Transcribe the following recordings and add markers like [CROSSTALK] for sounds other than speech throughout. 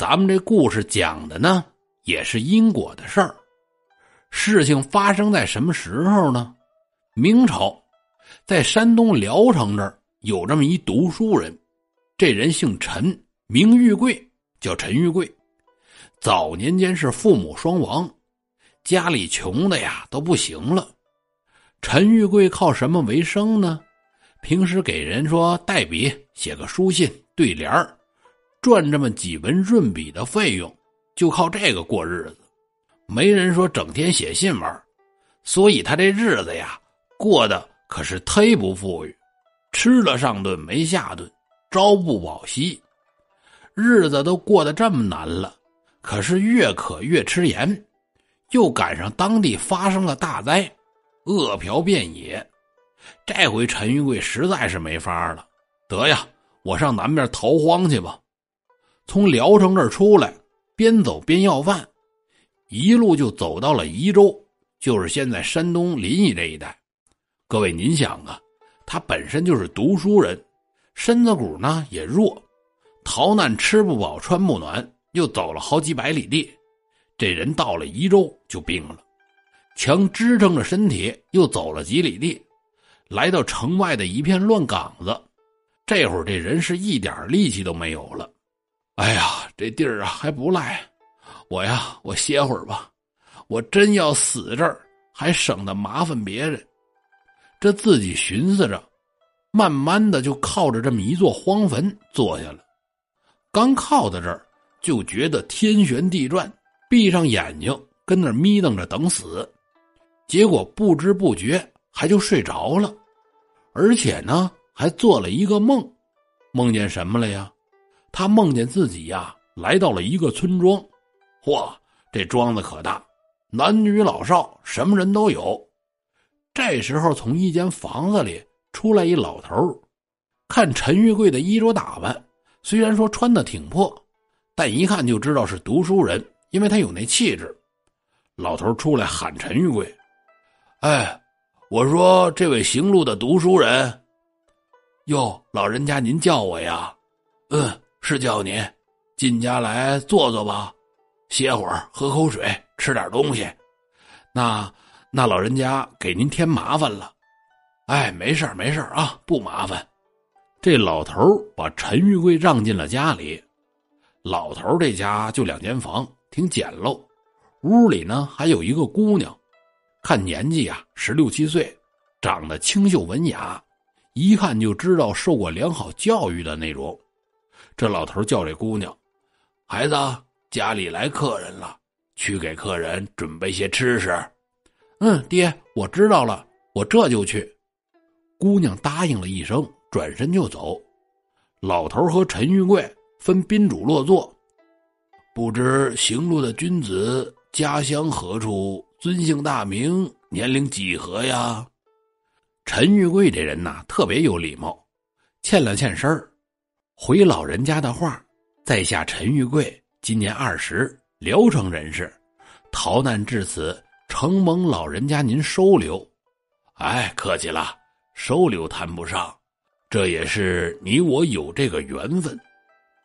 咱们这故事讲的呢，也是因果的事儿。事情发生在什么时候呢？明朝，在山东聊城这儿有这么一读书人，这人姓陈，名玉贵，叫陈玉贵。早年间是父母双亡，家里穷的呀都不行了。陈玉贵靠什么为生呢？平时给人说代笔写个书信对联赚这么几文润笔的费用，就靠这个过日子。没人说整天写信玩，所以他这日子呀过得可是忒不富裕，吃了上顿没下顿，朝不保夕，日子都过得这么难了。可是越渴越吃盐，又赶上当地发生了大灾，饿殍遍野。这回陈玉贵实在是没法了，得呀，我上南边逃荒去吧。从聊城这儿出来，边走边要饭。一路就走到了宜州，就是现在山东临沂这一带。各位，您想啊，他本身就是读书人，身子骨呢也弱，逃难吃不饱穿不暖，又走了好几百里地，这人到了宜州就病了，强支撑着身体又走了几里地，来到城外的一片乱岗子，这会儿这人是一点力气都没有了。哎呀，这地儿啊还不赖。我呀，我歇会儿吧。我真要死这儿，还省得麻烦别人。这自己寻思着，慢慢的就靠着这么一座荒坟坐下了。刚靠在这儿，就觉得天旋地转，闭上眼睛跟那眯瞪着等死。结果不知不觉还就睡着了，而且呢，还做了一个梦，梦见什么了呀？他梦见自己呀，来到了一个村庄。嚯，这庄子可大，男女老少什么人都有。这时候，从一间房子里出来一老头看陈玉贵的衣着打扮，虽然说穿的挺破，但一看就知道是读书人，因为他有那气质。老头出来喊陈玉贵：“哎，我说这位行路的读书人，哟，老人家您叫我呀？嗯，是叫您，进家来坐坐吧。”歇会儿，喝口水，吃点东西。那那老人家给您添麻烦了。哎，没事没事啊，不麻烦。这老头把陈玉贵让进了家里。老头这家就两间房，挺简陋。屋里呢还有一个姑娘，看年纪啊十六七岁，长得清秀文雅，一看就知道受过良好教育的那种。这老头叫这姑娘，孩子。家里来客人了，去给客人准备些吃食。嗯，爹，我知道了，我这就去。姑娘答应了一声，转身就走。老头和陈玉贵分宾主落座。不知行路的君子家乡何处？尊姓大名？年龄几何呀？陈玉贵这人呐，特别有礼貌，欠了欠身儿，回老人家的话，在下陈玉贵。今年二十，聊城人士，逃难至此，承蒙老人家您收留。哎，客气了，收留谈不上，这也是你我有这个缘分。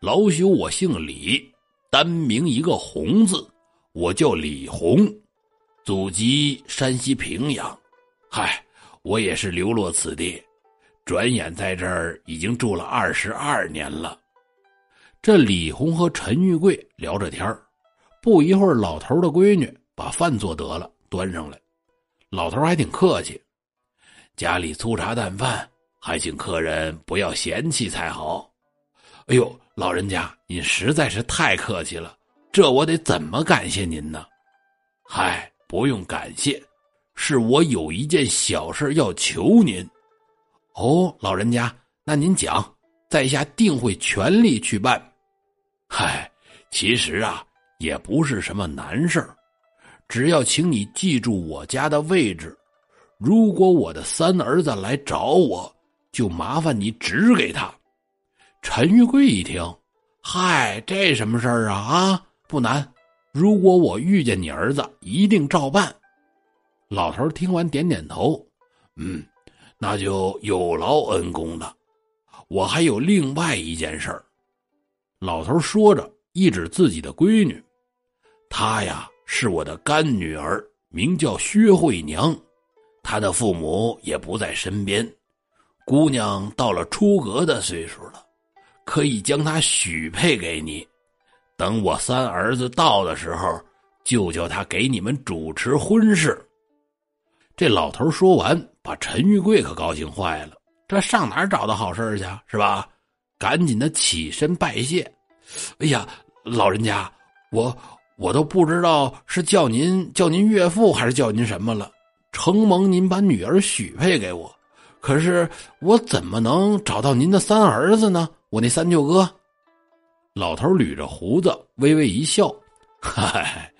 老朽我姓李，单名一个红字，我叫李红，祖籍山西平阳。嗨，我也是流落此地，转眼在这儿已经住了二十二年了。这李红和陈玉贵聊着天不一会儿，老头的闺女把饭做得了，端上来。老头还挺客气，家里粗茶淡饭，还请客人不要嫌弃才好。哎呦，老人家您实在是太客气了，这我得怎么感谢您呢？嗨，不用感谢，是我有一件小事要求您。哦，老人家，那您讲，在下定会全力去办。嗨，其实啊，也不是什么难事儿，只要请你记住我家的位置。如果我的三儿子来找我，就麻烦你指给他。陈玉贵一听，嗨，这什么事儿啊？啊，不难。如果我遇见你儿子，一定照办。老头听完点点头，嗯，那就有劳恩公了。我还有另外一件事儿。老头说着，一指自己的闺女：“她呀，是我的干女儿，名叫薛慧娘。她的父母也不在身边，姑娘到了出阁的岁数了，可以将她许配给你。等我三儿子到的时候，就叫他给你们主持婚事。”这老头说完，把陈玉贵可高兴坏了。这上哪儿找的好事去啊？是吧？赶紧的起身拜谢。哎呀，老人家，我我都不知道是叫您叫您岳父还是叫您什么了。承蒙您把女儿许配给我，可是我怎么能找到您的三儿子呢？我那三舅哥。老头捋着胡子，微微一笑：“ [LAUGHS] 嗨，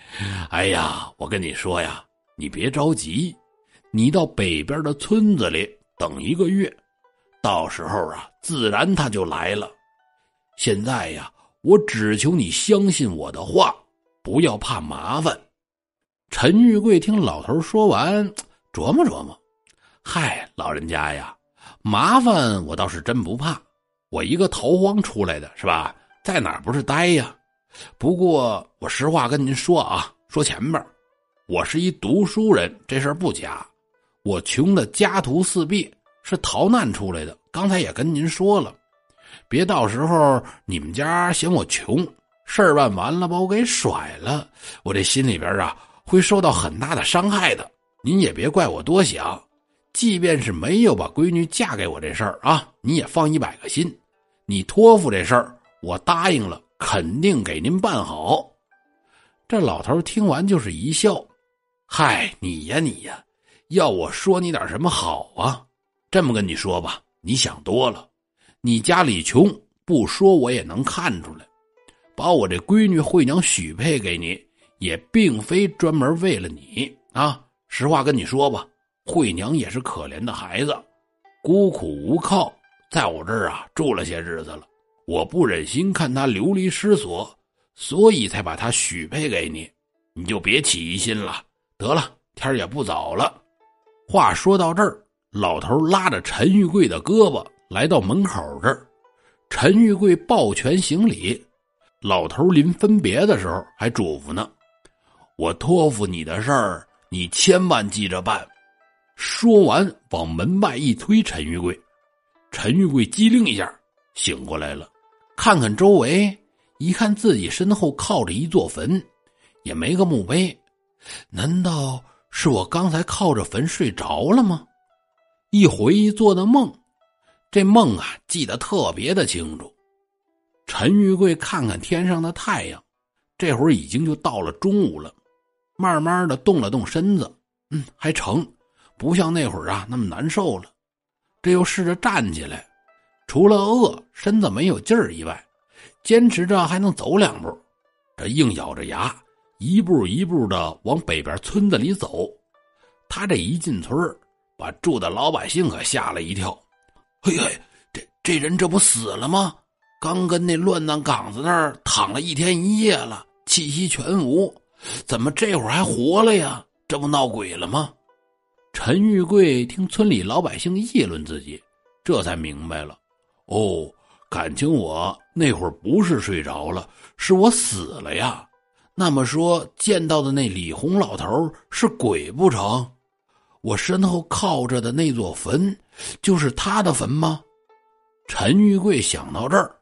哎呀，我跟你说呀，你别着急，你到北边的村子里等一个月。”到时候啊，自然他就来了。现在呀，我只求你相信我的话，不要怕麻烦。陈玉贵听老头说完，琢磨琢磨：“嗨，老人家呀，麻烦我倒是真不怕。我一个逃荒出来的，是吧？在哪儿不是呆呀？不过我实话跟您说啊，说前边，我是一读书人，这事儿不假。我穷的家徒四壁。”是逃难出来的，刚才也跟您说了，别到时候你们家嫌我穷，事儿办完了把我给甩了，我这心里边啊会受到很大的伤害的。您也别怪我多想，即便是没有把闺女嫁给我这事儿啊，你也放一百个心。你托付这事儿，我答应了，肯定给您办好。这老头听完就是一笑，嗨，你呀你呀，要我说你点什么好啊？这么跟你说吧，你想多了。你家里穷，不说我也能看出来。把我这闺女慧娘许配给你，也并非专门为了你啊。实话跟你说吧，慧娘也是可怜的孩子，孤苦无靠，在我这儿啊住了些日子了。我不忍心看她流离失所，所以才把她许配给你。你就别起疑心了。得了，天也不早了。话说到这儿。老头拉着陈玉贵的胳膊来到门口这儿，陈玉贵抱拳行礼。老头临分别的时候还嘱咐呢：“我托付你的事儿，你千万记着办。”说完，往门外一推陈玉贵。陈玉贵机灵一下醒过来了，看看周围，一看自己身后靠着一座坟，也没个墓碑，难道是我刚才靠着坟睡着了吗？一回忆做的梦，这梦啊记得特别的清楚。陈玉贵看看天上的太阳，这会儿已经就到了中午了，慢慢的动了动身子，嗯，还成，不像那会儿啊那么难受了。这又试着站起来，除了饿，身子没有劲儿以外，坚持着还能走两步。这硬咬着牙，一步一步的往北边村子里走。他这一进村把住的老百姓可吓了一跳，嘿嘿，这这人这不死了吗？刚跟那乱葬岗子那儿躺了一天一夜了，气息全无，怎么这会儿还活了呀？这不闹鬼了吗？陈玉贵听村里老百姓议论自己，这才明白了，哦，感情我那会儿不是睡着了，是我死了呀。那么说，见到的那李红老头是鬼不成？我身后靠着的那座坟，就是他的坟吗？陈玉贵想到这儿，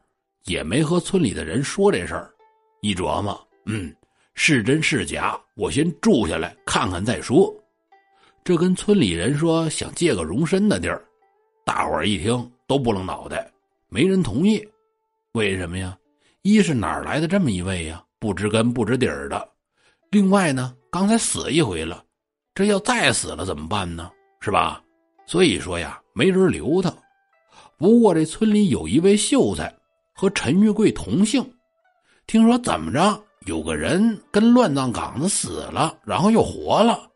也没和村里的人说这事儿。一琢磨，嗯，是真是假，我先住下来看看再说。这跟村里人说想借个容身的地儿，大伙儿一听都不愣脑袋，没人同意。为什么呀？一是哪儿来的这么一位呀？不知根不知底儿的。另外呢，刚才死一回了。这要再死了怎么办呢？是吧？所以说呀，没人留他。不过这村里有一位秀才和陈玉贵同姓，听说怎么着有个人跟乱葬岗子死了，然后又活了，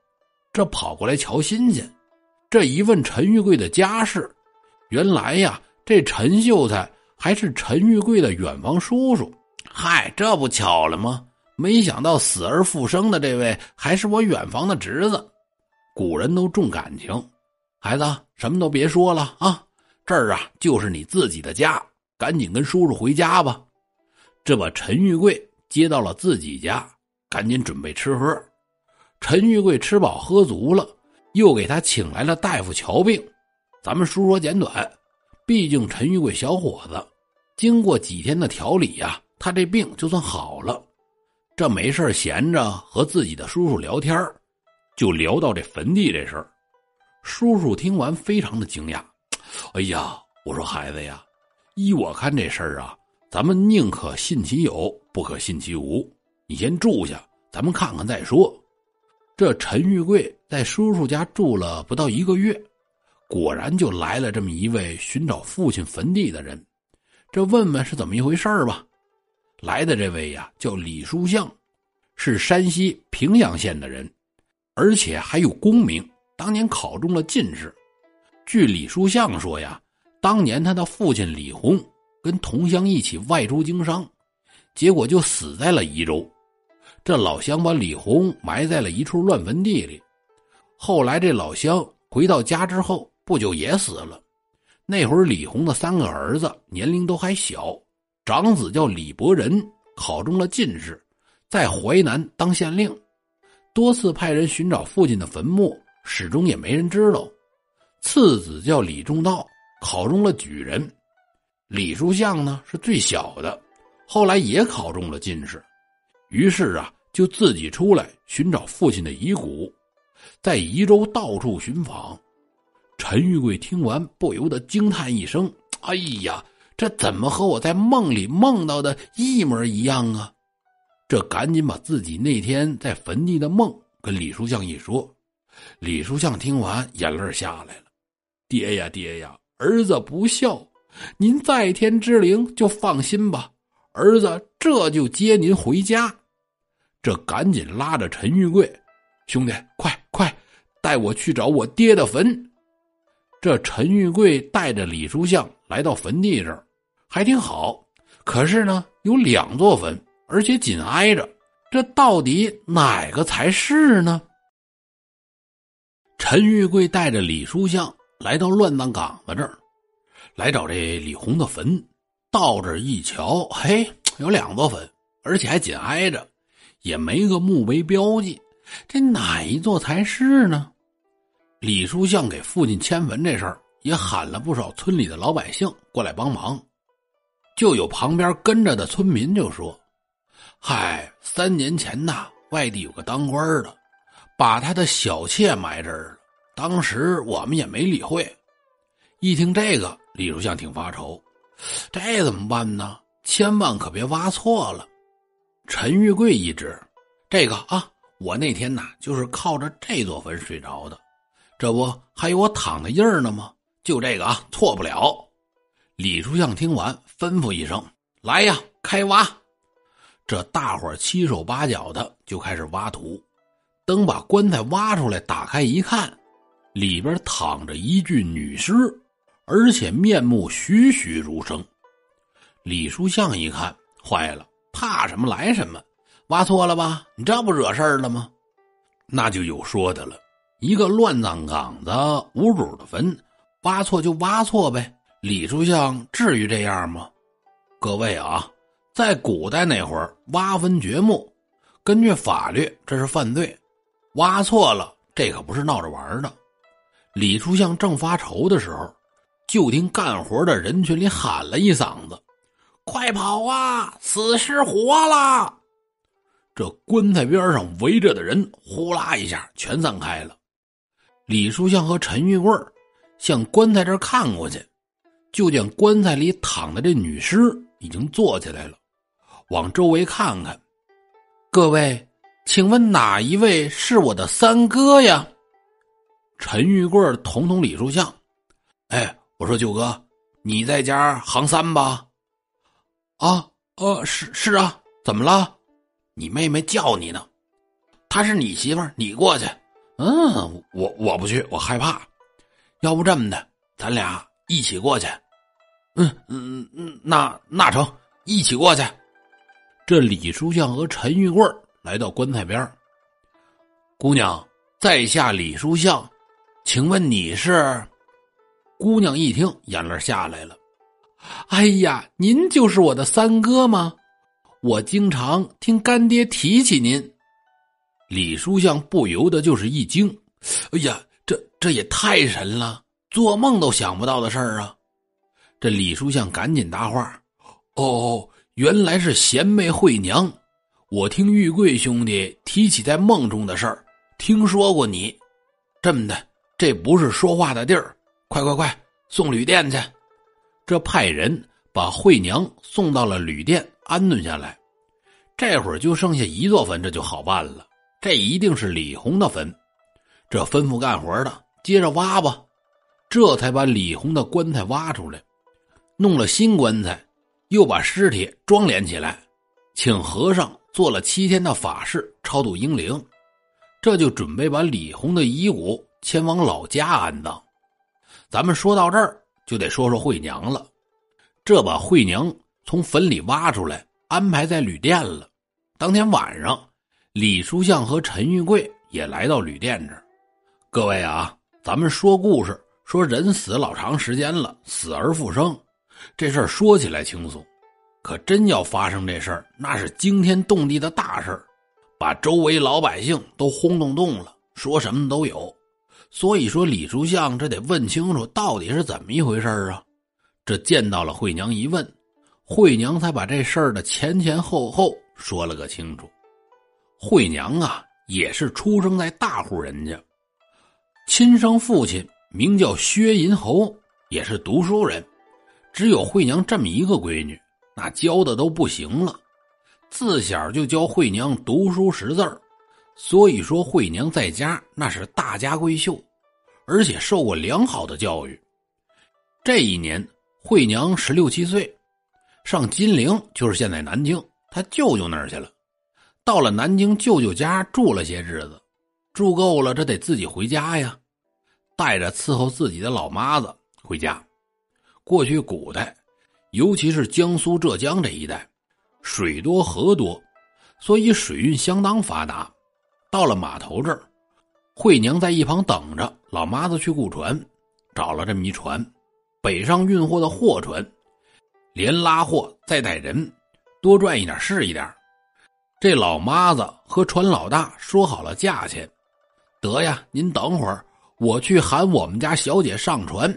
这跑过来瞧新鲜。这一问陈玉贵的家世，原来呀，这陈秀才还是陈玉贵的远房叔叔。嗨，这不巧了吗？没想到死而复生的这位还是我远房的侄子。古人都重感情，孩子什么都别说了啊！这儿啊就是你自己的家，赶紧跟叔叔回家吧。这把陈玉贵接到了自己家，赶紧准备吃喝。陈玉贵吃饱喝足了，又给他请来了大夫瞧病。咱们书说简短，毕竟陈玉贵小伙子，经过几天的调理呀，他这病就算好了。这没事闲着和自己的叔叔聊天就聊到这坟地这事儿。叔叔听完非常的惊讶，哎呀，我说孩子呀，依我看这事儿啊，咱们宁可信其有，不可信其无。你先住下，咱们看看再说。这陈玉贵在叔叔家住了不到一个月，果然就来了这么一位寻找父亲坟地的人。这问问是怎么一回事吧。来的这位呀，叫李书相，是山西平阳县的人，而且还有功名。当年考中了进士。据李书相说呀，当年他的父亲李弘跟同乡一起外出经商，结果就死在了宜州。这老乡把李弘埋在了一处乱坟地里。后来这老乡回到家之后，不久也死了。那会儿李弘的三个儿子年龄都还小。长子叫李伯仁，考中了进士，在淮南当县令，多次派人寻找父亲的坟墓，始终也没人知道。次子叫李仲道，考中了举人，李书相呢是最小的，后来也考中了进士，于是啊就自己出来寻找父亲的遗骨，在宜州到处寻访。陈玉贵听完不由得惊叹一声：“哎呀！”这怎么和我在梦里梦到的一模一样啊？这赶紧把自己那天在坟地的梦跟李书相一说。李书相听完，眼泪下来了：“爹呀，爹呀，儿子不孝，您在天之灵就放心吧，儿子这就接您回家。”这赶紧拉着陈玉贵：“兄弟，快快带我去找我爹的坟。”这陈玉贵带着李书相来到坟地这儿。还挺好，可是呢，有两座坟，而且紧挨着，这到底哪个才是呢？陈玉贵带着李书相来到乱葬岗子这儿，来找这李红的坟。到这一瞧，嘿，有两座坟，而且还紧挨着，也没个墓碑标记，这哪一座才是呢？李书相给父亲迁坟这事儿，也喊了不少村里的老百姓过来帮忙。就有旁边跟着的村民就说：“嗨，三年前呐，外地有个当官的，把他的小妾埋这儿了。当时我们也没理会。一听这个，李如相挺发愁，这怎么办呢？千万可别挖错了。”陈玉贵一指：“这个啊，我那天呐就是靠着这座坟睡着的，这不还有我躺的印儿呢吗？就这个啊，错不了。”李书相听完，吩咐一声：“来呀，开挖！”这大伙七手八脚的就开始挖土。等把棺材挖出来，打开一看，里边躺着一具女尸，而且面目栩栩如生。李书相一看，坏了，怕什么来什么，挖错了吧？你这不惹事儿了吗？那就有说的了，一个乱葬岗子无主的坟，挖错就挖错呗。李书相至于这样吗？各位啊，在古代那会儿，挖坟掘墓，根据法律这是犯罪，挖错了这可不是闹着玩的。李书相正发愁的时候，就听干活的人群里喊了一嗓子：“快跑啊，死尸活了！”这棺材边上围着的人呼啦一下全散开了。李书相和陈玉贵向棺材这儿看过去。就见棺材里躺的这女尸已经坐起来了，往周围看看。各位，请问哪一位是我的三哥呀？陈玉贵捅捅李书相，哎，我说九哥，你在家行三吧？啊，呃，是是啊，怎么了？你妹妹叫你呢，她是你媳妇儿，你过去。嗯，我我不去，我害怕。要不这么的，咱俩。一起过去，嗯嗯嗯，那那成，一起过去。这李书相和陈玉贵来到棺材边姑娘在下李书相，请问你是？姑娘一听，眼泪下来了。哎呀，您就是我的三哥吗？我经常听干爹提起您。”李书相不由得就是一惊：“哎呀，这这也太神了，做梦都想不到的事儿啊！”这李书相赶紧搭话：“哦，原来是贤妹惠娘。”我听玉贵兄弟提起在梦中的事儿，听说过你。这么的，这不是说话的地儿，快快快，送旅店去。这派人把惠娘送到了旅店安顿下来。这会儿就剩下一座坟，这就好办了。这一定是李红的坟。这吩咐干活的接着挖吧。这才把李红的棺材挖出来，弄了新棺材，又把尸体装殓起来，请和尚。做了七天的法事，超度英灵，这就准备把李红的遗骨迁往老家安葬。咱们说到这儿，就得说说惠娘了。这把惠娘从坟里挖出来，安排在旅店了。当天晚上，李书相和陈玉贵也来到旅店这儿。各位啊，咱们说故事，说人死老长时间了，死而复生，这事儿说起来轻松。可真要发生这事儿，那是惊天动地的大事儿，把周围老百姓都轰动动了，说什么都有。所以说，李书相这得问清楚到底是怎么一回事啊！这见到了惠娘一问，惠娘才把这事儿的前前后后说了个清楚。惠娘啊，也是出生在大户人家，亲生父亲名叫薛银侯，也是读书人，只有惠娘这么一个闺女。那教的都不行了，自小就教惠娘读书识字所以说惠娘在家那是大家闺秀，而且受过良好的教育。这一年，惠娘十六七岁，上金陵，就是现在南京，她舅舅那儿去了。到了南京舅舅家住了些日子，住够了，这得自己回家呀，带着伺候自己的老妈子回家。过去古代。尤其是江苏、浙江这一带，水多河多，所以水运相当发达。到了码头这儿，惠娘在一旁等着，老妈子去雇船，找了这么一船，北上运货的货船，连拉货再带人，多赚一点是一点。这老妈子和船老大说好了价钱，得呀，您等会儿，我去喊我们家小姐上船。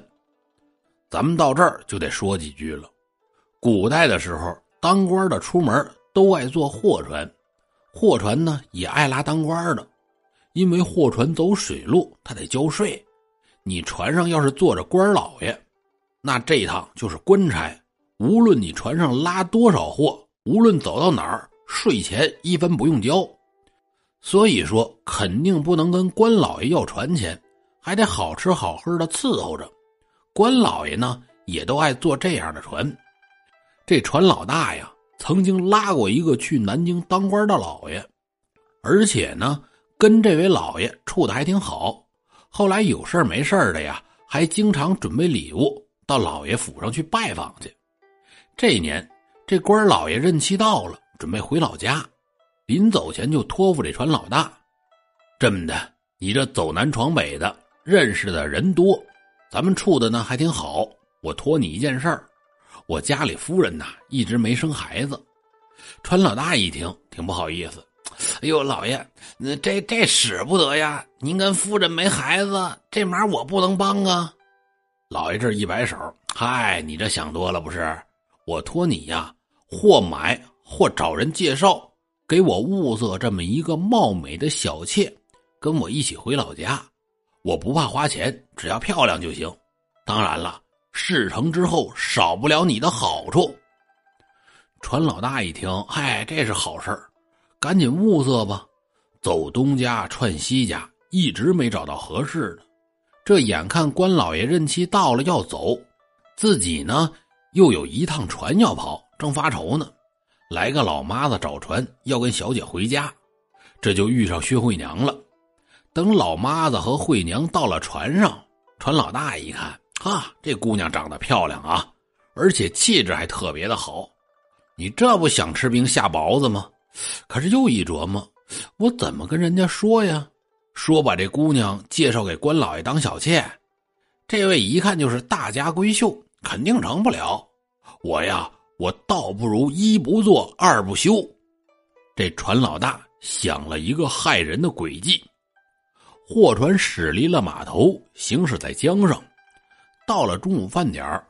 咱们到这儿就得说几句了。古代的时候，当官的出门都爱坐货船，货船呢也爱拉当官的，因为货船走水路，他得交税。你船上要是坐着官老爷，那这趟就是官差，无论你船上拉多少货，无论走到哪儿，税钱一分不用交。所以说，肯定不能跟官老爷要船钱，还得好吃好喝的伺候着。官老爷呢，也都爱坐这样的船。这船老大呀，曾经拉过一个去南京当官的老爷，而且呢，跟这位老爷处的还挺好。后来有事没事的呀，还经常准备礼物到老爷府上去拜访去。这年，这官老爷任期到了，准备回老家，临走前就托付这船老大：“这么的，你这走南闯北的，认识的人多，咱们处的呢还挺好。我托你一件事儿。”我家里夫人呐，一直没生孩子。川老大一听，挺不好意思。哎呦，老爷，那这这使不得呀！您跟夫人没孩子，这忙我不能帮啊。老爷这一摆手，嗨，你这想多了不是？我托你呀，或买或找人介绍，给我物色这么一个貌美的小妾，跟我一起回老家。我不怕花钱，只要漂亮就行。当然了。事成之后，少不了你的好处。船老大一听，嗨，这是好事赶紧物色吧。走东家串西家，一直没找到合适的。这眼看关老爷任期到了要走，自己呢又有一趟船要跑，正发愁呢。来个老妈子找船，要跟小姐回家，这就遇上薛慧娘了。等老妈子和慧娘到了船上，船老大一看。啊，这姑娘长得漂亮啊，而且气质还特别的好。你这不想吃冰下雹子吗？可是又一琢磨，我怎么跟人家说呀？说把这姑娘介绍给关老爷当小妾，这位一看就是大家闺秀，肯定成不了。我呀，我倒不如一不做二不休。这船老大想了一个害人的诡计。货船驶离了码头，行驶在江上。到了中午饭点儿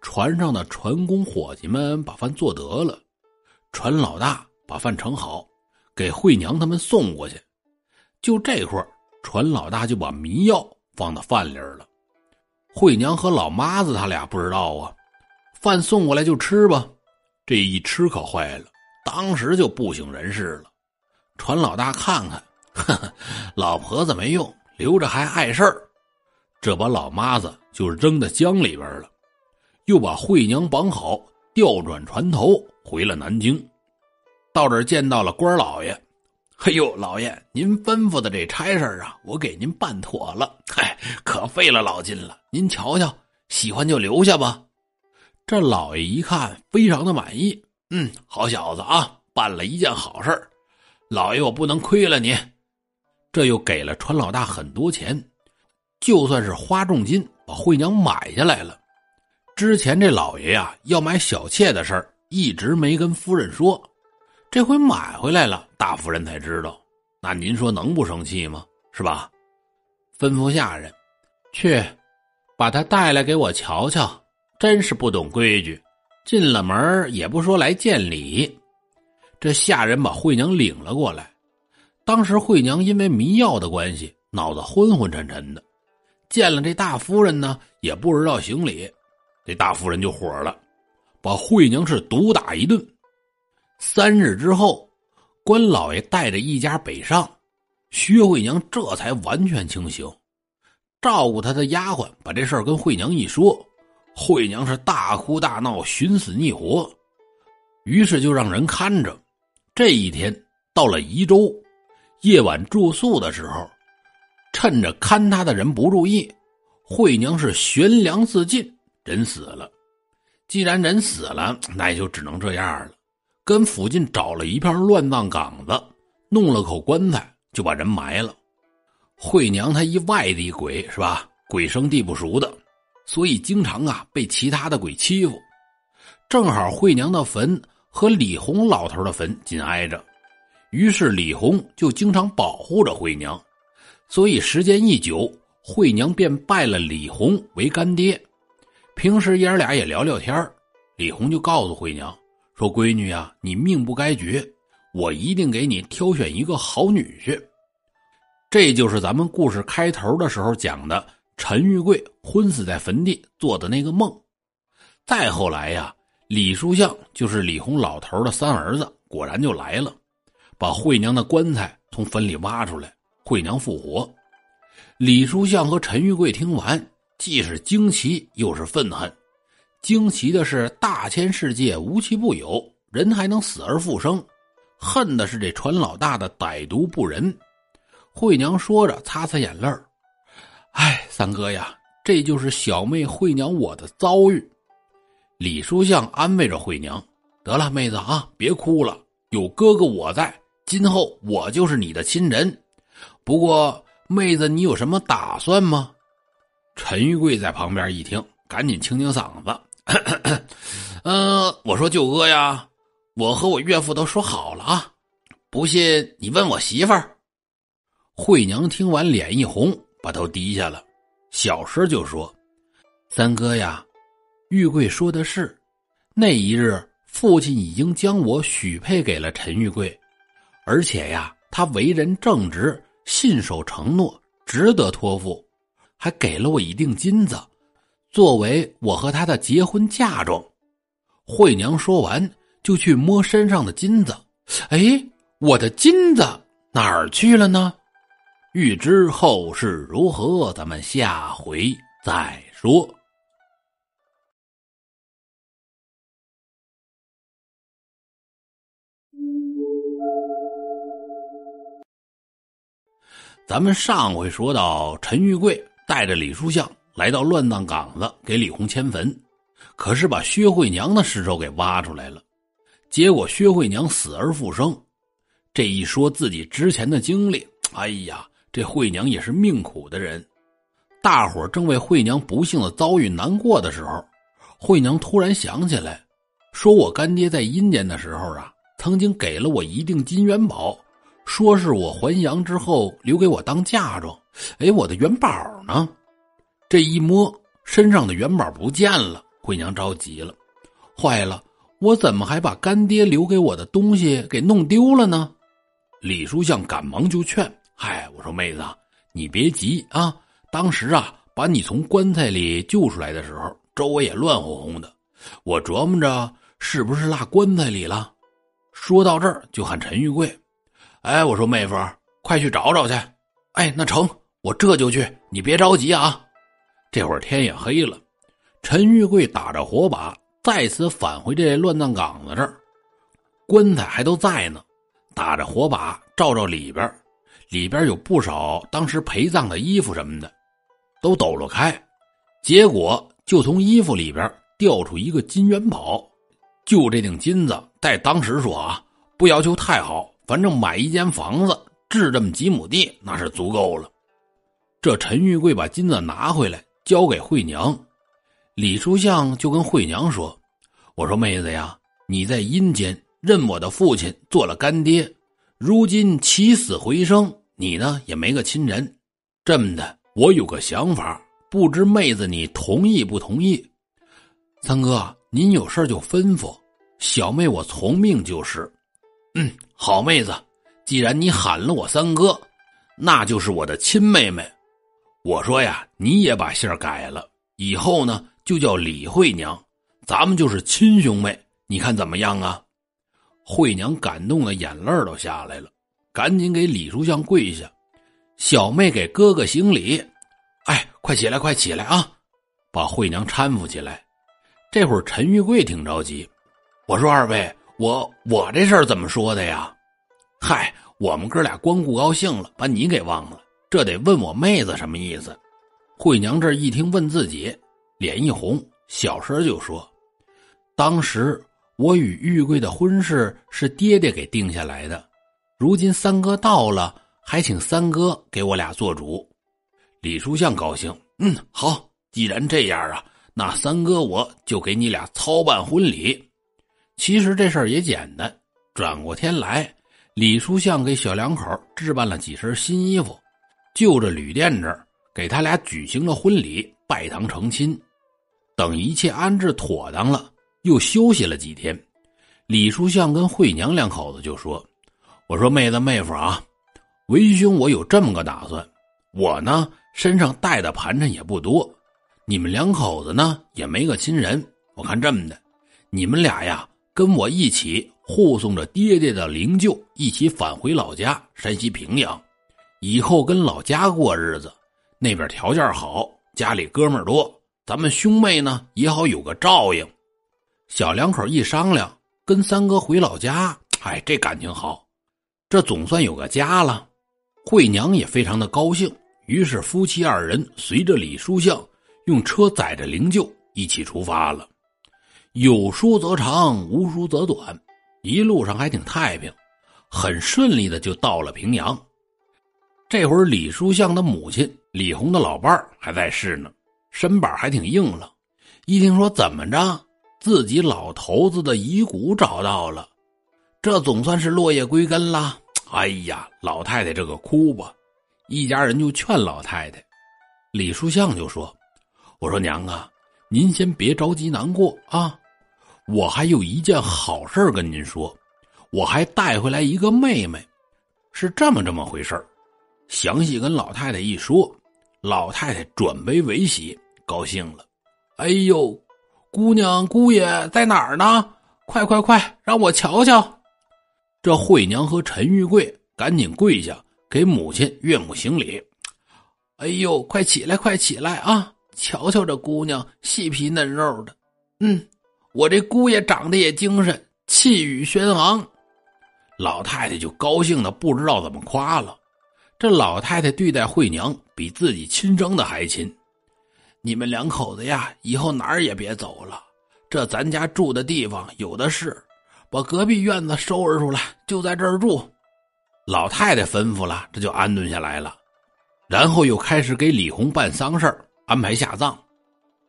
船上的船工伙计们把饭做得了，船老大把饭盛好，给惠娘他们送过去。就这会儿，船老大就把迷药放到饭里了。惠娘和老妈子他俩不知道啊，饭送过来就吃吧。这一吃可坏了，当时就不省人事了。船老大看看，呵呵，老婆子没用，留着还碍事儿。这把老妈子就扔到江里边了，又把惠娘绑好，调转船头回了南京。到这儿见到了官老爷。嘿呦，老爷，您吩咐的这差事啊，我给您办妥了。嗨，可费了老劲了。您瞧瞧，喜欢就留下吧。这老爷一看，非常的满意。嗯，好小子啊，办了一件好事老爷，我不能亏了你。这又给了船老大很多钱，就算是花重金把惠娘买下来了。之前这老爷呀，要买小妾的事儿，一直没跟夫人说。这回买回来了，大夫人才知道，那您说能不生气吗？是吧？吩咐下人去，把他带来给我瞧瞧。真是不懂规矩，进了门也不说来见礼。这下人把惠娘领了过来。当时惠娘因为迷药的关系，脑子昏昏沉沉的，见了这大夫人呢，也不知道行礼。这大夫人就火了，把惠娘是毒打一顿。三日之后，关老爷带着一家北上，薛惠娘这才完全清醒。照顾她的丫鬟把这事儿跟惠娘一说，惠娘是大哭大闹，寻死觅活。于是就让人看着。这一天到了宜州，夜晚住宿的时候，趁着看他的人不注意，惠娘是悬梁自尽，人死了。既然人死了，那也就只能这样了。跟附近找了一片乱葬岗子，弄了口棺材，就把人埋了。惠娘她一外地鬼是吧？鬼生地不熟的，所以经常啊被其他的鬼欺负。正好惠娘的坟和李红老头的坟紧挨着，于是李红就经常保护着惠娘。所以时间一久，惠娘便拜了李红为干爹。平时爷儿俩也聊聊天李红就告诉惠娘。说闺女呀，你命不该绝，我一定给你挑选一个好女婿。这就是咱们故事开头的时候讲的陈玉贵昏死在坟地做的那个梦。再后来呀，李书相就是李红老头的三儿子，果然就来了，把惠娘的棺材从坟里挖出来，惠娘复活。李书相和陈玉贵听完，既是惊奇又是愤恨。惊奇的是，大千世界无奇不有，人还能死而复生；恨的是这船老大的歹毒不仁。惠娘说着，擦擦眼泪儿：“哎，三哥呀，这就是小妹惠娘我的遭遇。”李书相安慰着惠娘：“得了，妹子啊，别哭了，有哥哥我在，今后我就是你的亲人。不过，妹子，你有什么打算吗？”陈玉贵在旁边一听，赶紧清清嗓子。嗯，[COUGHS] 我说舅哥呀，我和我岳父都说好了啊，不信你问我媳妇儿。惠娘听完脸一红，把头低下了，小声就说：“三哥呀，玉贵说的是，那一日父亲已经将我许配给了陈玉贵，而且呀，他为人正直，信守承诺，值得托付，还给了我一锭金子。”作为我和他的结婚嫁妆，惠娘说完就去摸身上的金子。哎，我的金子哪儿去了呢？欲知后事如何，咱们下回再说。咱们上回说到，陈玉贵带着李书相。来到乱葬岗子给李红迁坟，可是把薛慧娘的尸首给挖出来了。结果薛慧娘死而复生。这一说自己之前的经历，哎呀，这慧娘也是命苦的人。大伙正为慧娘不幸的遭遇难过的时候，慧娘突然想起来，说我干爹在阴间的时候啊，曾经给了我一锭金元宝，说是我还阳之后留给我当嫁妆。哎，我的元宝呢？这一摸身上的元宝不见了，惠娘着急了，坏了，我怎么还把干爹留给我的东西给弄丢了呢？李书相赶忙就劝：“嗨，我说妹子，你别急啊，当时啊，把你从棺材里救出来的时候，周围也乱哄哄的，我琢磨着是不是落棺材里了。”说到这儿，就喊陈玉贵：“哎，我说妹夫，快去找找去。”哎，那成。我这就去，你别着急啊。这会儿天也黑了，陈玉贵打着火把，再次返回这乱葬岗子这儿，棺材还都在呢。打着火把照照里边，里边有不少当时陪葬的衣服什么的，都抖落开，结果就从衣服里边掉出一个金元宝。就这锭金子，在当时说啊，不要求太好，反正买一间房子，置这么几亩地，那是足够了。这陈玉贵把金子拿回来交给惠娘，李书相就跟惠娘说：“我说妹子呀，你在阴间认我的父亲做了干爹，如今起死回生，你呢也没个亲人。这么的，我有个想法，不知妹子你同意不同意？”三哥，您有事就吩咐，小妹我从命就是。嗯，好妹子，既然你喊了我三哥，那就是我的亲妹妹。我说呀，你也把姓改了，以后呢就叫李慧娘，咱们就是亲兄妹，你看怎么样啊？慧娘感动的眼泪都下来了，赶紧给李书相跪下，小妹给哥哥行礼。哎，快起来，快起来啊！把慧娘搀扶起来。这会儿陈玉贵挺着急，我说二位，我我这事儿怎么说的呀？嗨，我们哥俩光顾高兴了，把你给忘了。这得问我妹子什么意思？惠娘这一听问自己，脸一红，小声就说：“当时我与玉贵的婚事是爹爹给定下来的，如今三哥到了，还请三哥给我俩做主。”李书相高兴，嗯，好，既然这样啊，那三哥我就给你俩操办婚礼。其实这事儿也简单，转过天来，李书相给小两口置办了几身新衣服。就着旅店这儿，给他俩举行了婚礼，拜堂成亲。等一切安置妥当了，又休息了几天。李书相跟惠娘两口子就说：“我说妹子妹夫啊，为兄我有这么个打算。我呢身上带的盘缠也不多，你们两口子呢也没个亲人。我看这么的，你们俩呀跟我一起护送着爹爹的灵柩，一起返回老家山西平阳。”以后跟老家过日子，那边条件好，家里哥们多，咱们兄妹呢也好有个照应。小两口一商量，跟三哥回老家，哎，这感情好，这总算有个家了。惠娘也非常的高兴，于是夫妻二人随着李书相用车载着灵柩一起出发了。有书则长，无书则短，一路上还挺太平，很顺利的就到了平阳。这会儿，李书相的母亲李红的老伴儿还在世呢，身板还挺硬朗。一听说怎么着，自己老头子的遗骨找到了，这总算是落叶归根了。哎呀，老太太这个哭吧，一家人就劝老太太。李书相就说：“我说娘啊，您先别着急难过啊，我还有一件好事跟您说，我还带回来一个妹妹，是这么这么回事详细跟老太太一说，老太太转悲为喜，高兴了。哎呦，姑娘姑爷在哪儿呢？快快快，让我瞧瞧！这惠娘和陈玉贵赶紧跪下，给母亲岳母行礼。哎呦，快起来，快起来啊！瞧瞧这姑娘细皮嫩肉的，嗯，我这姑爷长得也精神，气宇轩昂。老太太就高兴的不知道怎么夸了。这老太太对待惠娘比自己亲生的还亲，你们两口子呀，以后哪儿也别走了，这咱家住的地方有的是，把隔壁院子收拾出来，就在这儿住。老太太吩咐了，这就安顿下来了，然后又开始给李红办丧事安排下葬。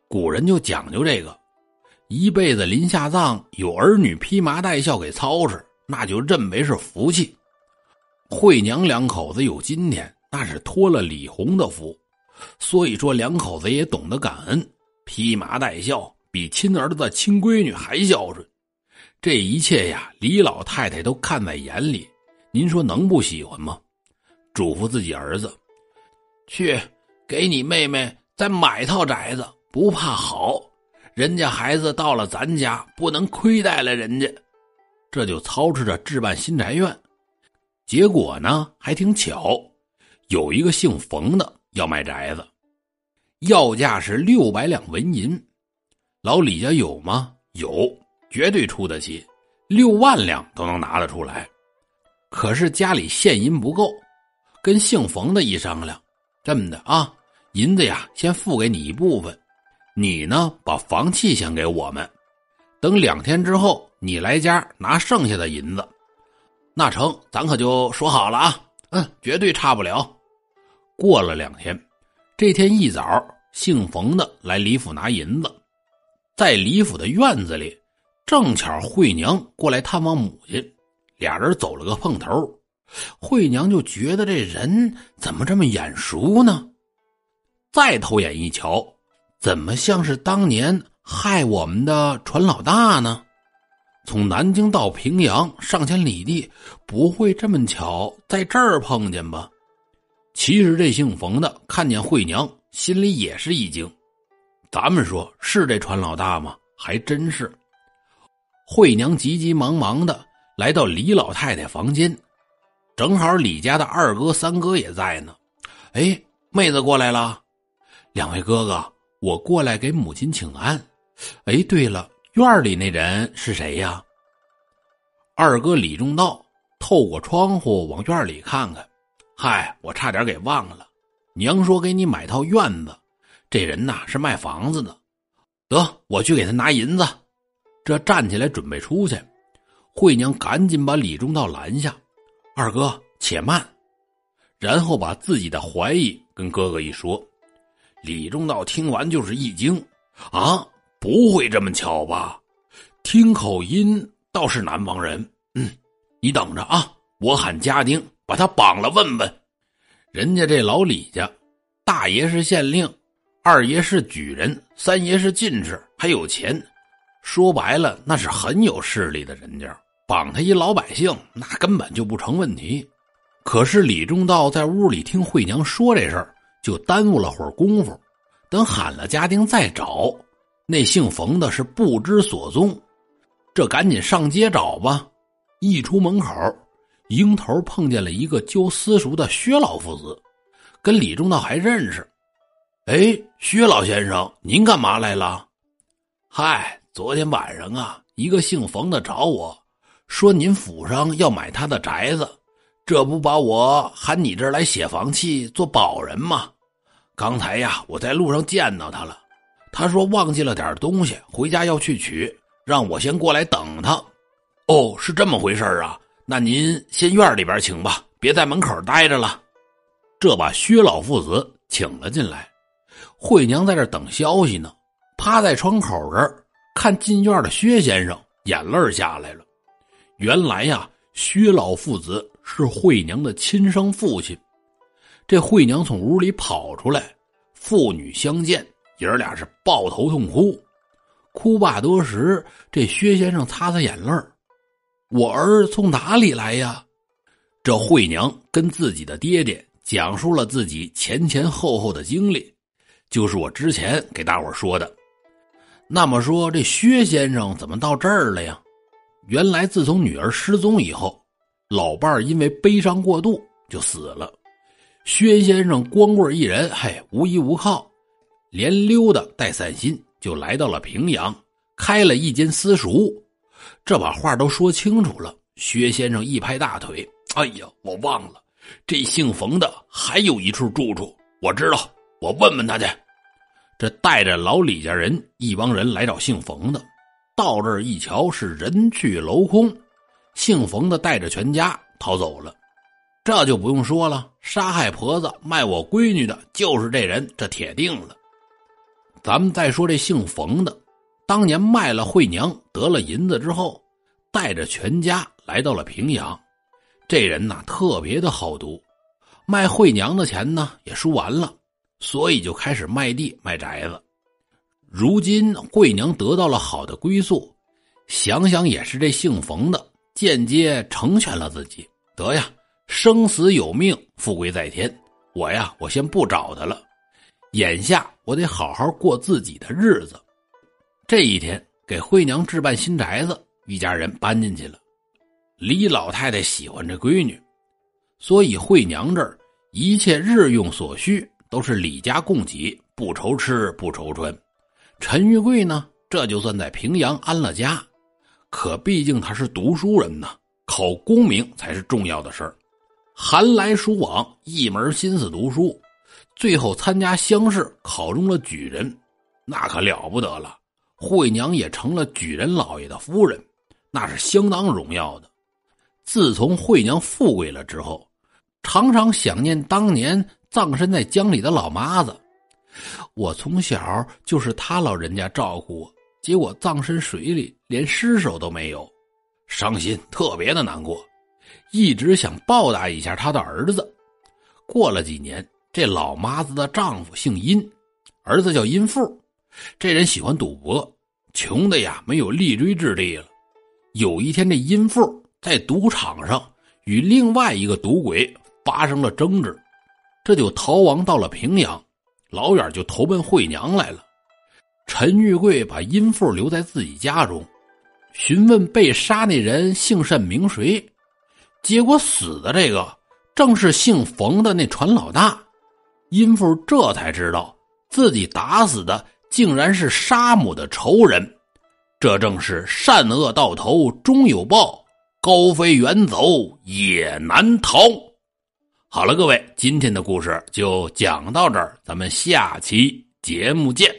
古人就讲究这个，一辈子临下葬有儿女披麻戴孝给操持，那就认为是福气。惠娘两口子有今天，那是托了李红的福，所以说两口子也懂得感恩，披麻戴孝，比亲儿子亲闺女还孝顺。这一切呀，李老太太都看在眼里，您说能不喜欢吗？嘱咐自己儿子，去给你妹妹再买套宅子，不怕好。人家孩子到了咱家，不能亏待了人家。这就操持着置办新宅院。结果呢，还挺巧，有一个姓冯的要买宅子，要价是六百两纹银。老李家有吗？有，绝对出得起，六万两都能拿得出来。可是家里现银不够。跟姓冯的一商量，这么的啊，银子呀，先付给你一部分，你呢把房契先给我们，等两天之后你来家拿剩下的银子。那成，咱可就说好了啊，嗯，绝对差不了。过了两天，这天一早，姓冯的来李府拿银子，在李府的院子里，正巧惠娘过来探望母亲，俩人走了个碰头。惠娘就觉得这人怎么这么眼熟呢？再偷眼一瞧，怎么像是当年害我们的船老大呢？从南京到平阳上千里地，不会这么巧在这儿碰见吧？其实这姓冯的看见惠娘，心里也是一惊。咱们说是这船老大吗？还真是。惠娘急急忙忙的来到李老太太房间。正好李家的二哥、三哥也在呢。哎，妹子过来了。两位哥哥，我过来给母亲请安。哎，对了，院里那人是谁呀？二哥李中道透过窗户往院里看看。嗨，我差点给忘了。娘说给你买套院子，这人呐是卖房子的。得，我去给他拿银子。这站起来准备出去，惠娘赶紧把李中道拦下。二哥，且慢。然后把自己的怀疑跟哥哥一说。李中道听完就是一惊：“啊，不会这么巧吧？听口音倒是南方人。嗯，你等着啊，我喊家丁把他绑了问问。人家这老李家，大爷是县令，二爷是举人，三爷是进士，还有钱。说白了，那是很有势力的人家。”绑他一老百姓，那根本就不成问题。可是李中道在屋里听惠娘说这事儿，就耽误了会儿功夫。等喊了家丁再找，那姓冯的是不知所踪。这赶紧上街找吧。一出门口，迎头碰见了一个旧私塾的薛老夫子，跟李中道还认识。哎，薛老先生，您干嘛来了？嗨，昨天晚上啊，一个姓冯的找我。说您府上要买他的宅子，这不把我喊你这儿来写房契做保人吗？刚才呀，我在路上见到他了，他说忘记了点东西，回家要去取，让我先过来等他。哦，是这么回事啊？那您先院里边请吧，别在门口待着了。这把薛老父子请了进来，惠娘在这等消息呢，趴在窗口这儿看进院的薛先生，眼泪下来了。原来呀，薛老父子是惠娘的亲生父亲。这惠娘从屋里跑出来，父女相见，爷俩是抱头痛哭。哭罢多时，这薛先生擦擦眼泪我儿从哪里来呀？”这惠娘跟自己的爹爹讲述了自己前前后后的经历，就是我之前给大伙说的。那么说，这薛先生怎么到这儿了呀？原来，自从女儿失踪以后，老伴儿因为悲伤过度就死了。薛先生光棍一人，嘿，无依无靠，连溜达带散心，就来到了平阳，开了一间私塾。这把话都说清楚了，薛先生一拍大腿：“哎呀，我忘了，这姓冯的还有一处住处，我知道，我问问他去。”这带着老李家人一帮人来找姓冯的。到这儿一瞧，是人去楼空，姓冯的带着全家逃走了。这就不用说了，杀害婆子、卖我闺女的，就是这人，这铁定了。咱们再说这姓冯的，当年卖了惠娘得了银子之后，带着全家来到了平阳。这人呐特别的好赌，卖惠娘的钱呢也输完了，所以就开始卖地卖宅子。如今惠娘得到了好的归宿，想想也是这姓冯的间接成全了自己。得呀，生死有命，富贵在天。我呀，我先不找他了。眼下我得好好过自己的日子。这一天，给惠娘置办新宅子，一家人搬进去了。李老太太喜欢这闺女，所以惠娘这儿一切日用所需都是李家供给，不愁吃不愁穿。陈玉贵呢，这就算在平阳安了家。可毕竟他是读书人呐，考功名才是重要的事儿。寒来暑往，一门心思读书，最后参加乡试，考中了举人，那可了不得了。惠娘也成了举人老爷的夫人，那是相当荣耀的。自从惠娘富贵了之后，常常想念当年葬身在江里的老妈子。我从小就是他老人家照顾我，结果葬身水里，连尸首都没有，伤心，特别的难过。一直想报答一下他的儿子。过了几年，这老妈子的丈夫姓殷，儿子叫殷富。这人喜欢赌博，穷的呀没有立锥之地了。有一天，这殷富在赌场上与另外一个赌鬼发生了争执，这就逃亡到了平阳，老远就投奔惠娘来了。陈玉贵把殷富留在自己家中，询问被杀那人姓甚名谁。结果死的这个正是姓冯的那船老大，殷富这才知道自己打死的竟然是杀母的仇人，这正是善恶到头终有报，高飞远走也难逃。好了，各位，今天的故事就讲到这儿，咱们下期节目见。